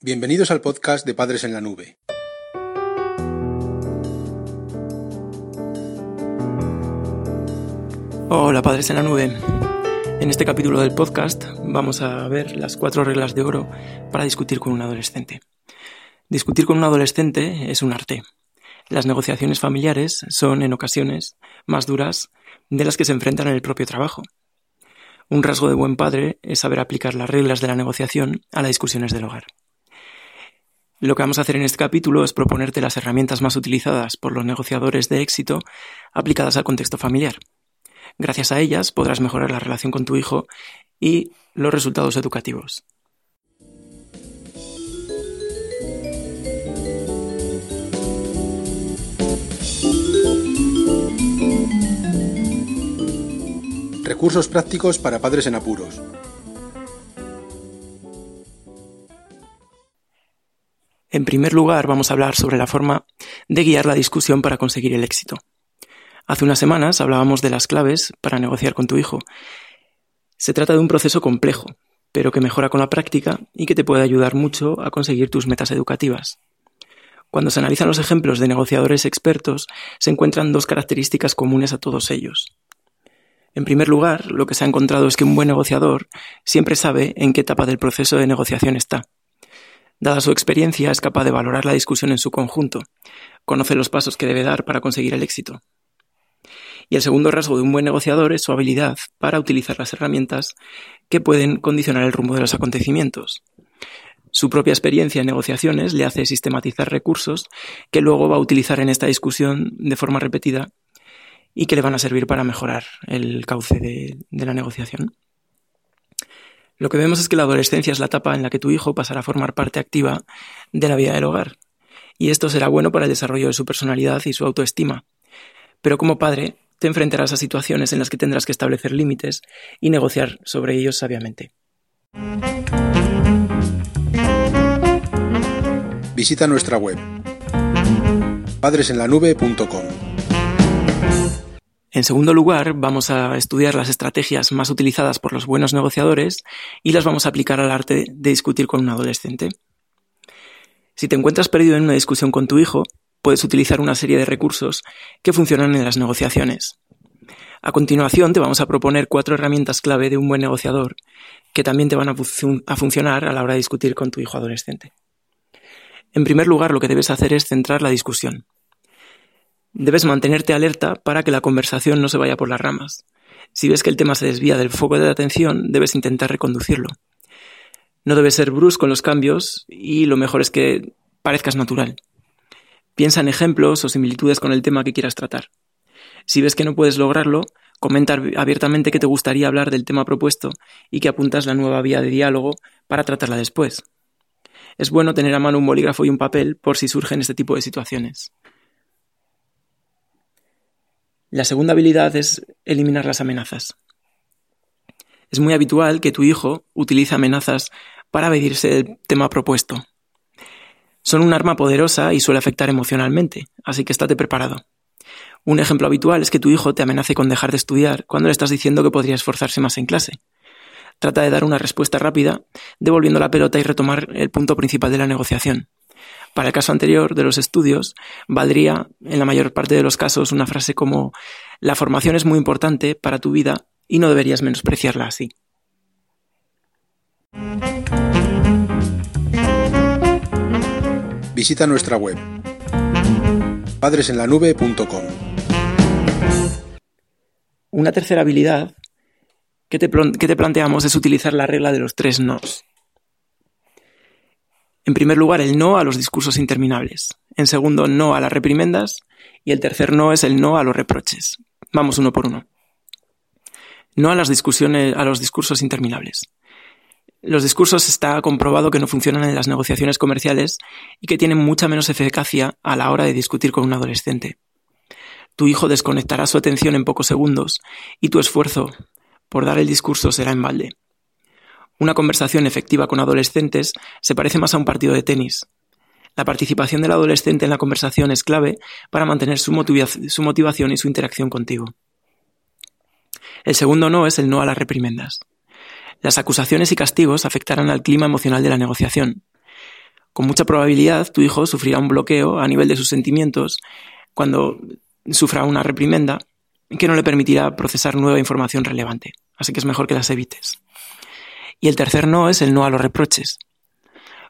Bienvenidos al podcast de Padres en la Nube. Hola Padres en la Nube. En este capítulo del podcast vamos a ver las cuatro reglas de oro para discutir con un adolescente. Discutir con un adolescente es un arte. Las negociaciones familiares son, en ocasiones, más duras de las que se enfrentan en el propio trabajo. Un rasgo de buen padre es saber aplicar las reglas de la negociación a las discusiones del hogar. Lo que vamos a hacer en este capítulo es proponerte las herramientas más utilizadas por los negociadores de éxito aplicadas al contexto familiar. Gracias a ellas podrás mejorar la relación con tu hijo y los resultados educativos. Recursos prácticos para padres en apuros. En primer lugar, vamos a hablar sobre la forma de guiar la discusión para conseguir el éxito. Hace unas semanas hablábamos de las claves para negociar con tu hijo. Se trata de un proceso complejo, pero que mejora con la práctica y que te puede ayudar mucho a conseguir tus metas educativas. Cuando se analizan los ejemplos de negociadores expertos, se encuentran dos características comunes a todos ellos. En primer lugar, lo que se ha encontrado es que un buen negociador siempre sabe en qué etapa del proceso de negociación está Dada su experiencia, es capaz de valorar la discusión en su conjunto, conoce los pasos que debe dar para conseguir el éxito. Y el segundo rasgo de un buen negociador es su habilidad para utilizar las herramientas que pueden condicionar el rumbo de los acontecimientos. Su propia experiencia en negociaciones le hace sistematizar recursos que luego va a utilizar en esta discusión de forma repetida y que le van a servir para mejorar el cauce de, la negociación. Lo que vemos es que la adolescencia es la etapa en la que tu hijo pasará a formar parte activa de la vida del hogar. Y esto será bueno para el desarrollo de su personalidad y su autoestima. Pero como padre, te enfrentarás a situaciones en las que tendrás que establecer límites y negociar sobre ellos sabiamente. Visita nuestra web padresenlanube.com en segundo lugar, vamos a estudiar las estrategias más utilizadas por los buenos negociadores y las vamos a aplicar al arte de discutir con un adolescente. Si te encuentras perdido en una discusión con tu hijo, puedes utilizar una serie de recursos que funcionan en las negociaciones. A continuación te vamos a proponer cuatro herramientas clave de un buen negociador que también te van a, funcionar a la hora de discutir con tu hijo adolescente. En primer lugar, lo que debes hacer es centrar la discusión. Debes mantenerte alerta para que la conversación no se vaya por las ramas. Si ves que el tema se desvía del foco de atención, debes intentar reconducirlo. No debes ser brusco en los cambios y lo mejor es que parezcas natural. Piensa en ejemplos o similitudes con el tema que quieras tratar. Si ves que no puedes lograrlo, comenta abiertamente que te gustaría hablar del tema propuesto y que apuntas la nueva vía de diálogo para tratarla después. Es bueno tener a mano un bolígrafo y un papel por si surgen este tipo de situaciones. La segunda habilidad es eliminar las amenazas. Es muy habitual que tu hijo utilice amenazas para evadirse del tema propuesto. Son un arma poderosa y suele afectar emocionalmente, así que estate preparado. Un ejemplo habitual es que tu hijo te amenace con dejar de estudiar cuando le estás diciendo que podría esforzarse más en clase. Trata de dar una respuesta rápida, devolviendo la pelota y retomar el punto principal de la negociación. Para el caso anterior de los estudios, valdría, en la mayor parte de los casos, una frase como la formación es muy importante para tu vida y no deberías menospreciarla así. Visita nuestra web padresenlanube.com. Una tercera habilidad que te, que te planteamos es utilizar la regla de los tres nos. En primer lugar, el no a los discursos interminables. En segundo, no a las reprimendas. Y el tercer no es el no a los reproches. Vamos uno por uno. No a las discusiones, a los discursos interminables. Los discursos está comprobado que no funcionan en las negociaciones comerciales y que tienen mucha menos eficacia a la hora de discutir con un adolescente. Tu hijo desconectará su atención en pocos segundos y tu esfuerzo por dar el discurso será en balde. Una conversación efectiva con adolescentes se parece más a un partido de tenis. La participación del adolescente en la conversación es clave para mantener su, motivación y su interacción contigo. El segundo no es el no a las reprimendas. Las acusaciones y castigos afectarán al clima emocional de la negociación. con mucha probabilidad tu hijo sufrirá un bloqueo a nivel de sus sentimientos cuando sufra una reprimenda que no le permitirá procesar nueva información relevante. Así que es mejor que las evites. Y el tercer no es el no a los reproches.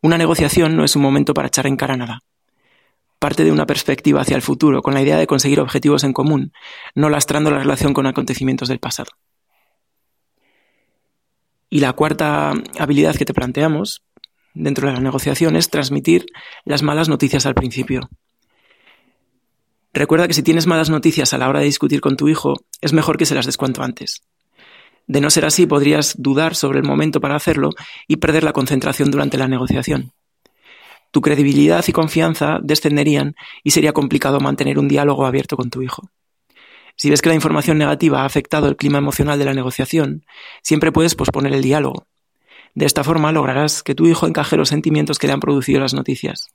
Una negociación no es un momento para echar en cara nada. Parte de una perspectiva hacia el futuro con la idea de conseguir objetivos en común, no lastrando la relación con acontecimientos del pasado. Y la cuarta habilidad que te planteamos dentro de la negociación es transmitir las malas noticias al principio. Recuerda que si tienes malas noticias a la hora de discutir con tu hijo, es mejor que se las des cuanto antes. De no ser así, podrías dudar sobre el momento para hacerlo y perder la concentración durante la negociación. Tu credibilidad y confianza descenderían y sería complicado mantener un diálogo abierto con tu hijo. Si ves que la información negativa ha afectado el clima emocional de la negociación, siempre puedes posponer el diálogo. De esta forma lograrás que tu hijo encaje los sentimientos que le han producido las noticias.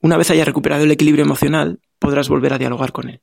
Una vez haya recuperado el equilibrio emocional, podrás volver a dialogar con él.